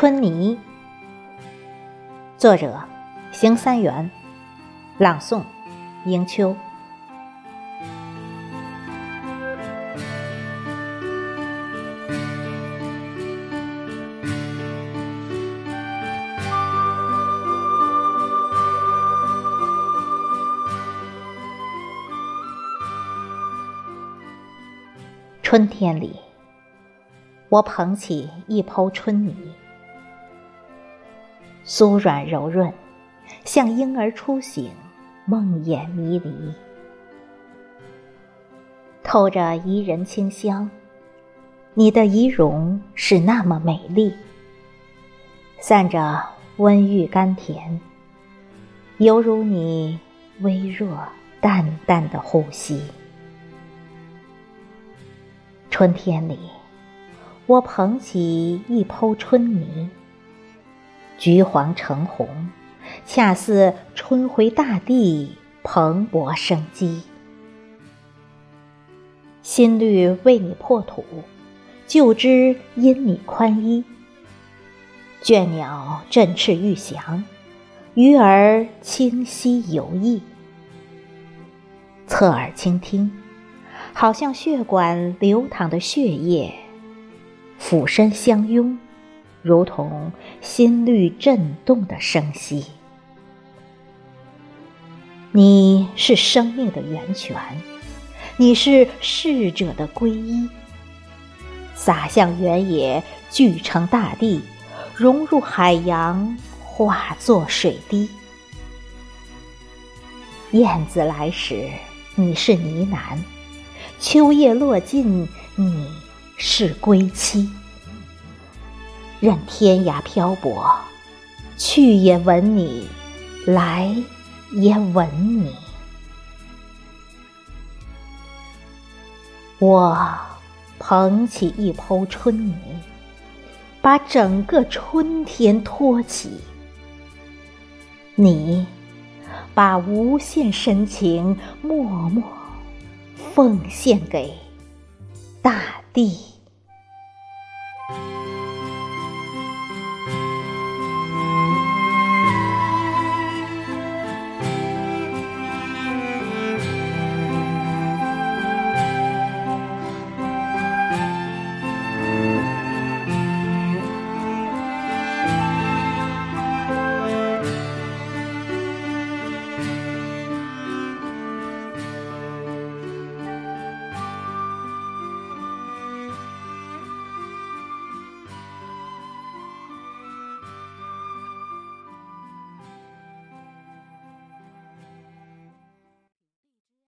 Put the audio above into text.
春泥，作者：邢三元，朗诵：迎秋。春天里，我捧起一抔春泥，酥软柔润，像婴儿初醒，梦魇迷离，透着怡人清香。你的仪容是那么美丽，散着温郁甘甜，犹如你微弱淡淡的呼吸。春天里，我捧起一抔春泥，橘黄橙红，恰似春回大地，蓬勃生机。新绿为你破土，旧枝因你宽衣。倦鸟振翅欲翔，鱼儿清溪游弋。侧耳倾听。好像血管流淌的血液，俯身相拥，如同心律震动的声息。你是生命的源泉，你是逝者的皈依，洒向原野，聚成大地，融入海洋，化作水滴。燕子来时，你是呢喃。秋叶落尽，你是归期。任天涯漂泊，去也吻你，来也吻你。我捧起一抔春泥，把整个春天托起。你把无限深情默默。奉献给大地。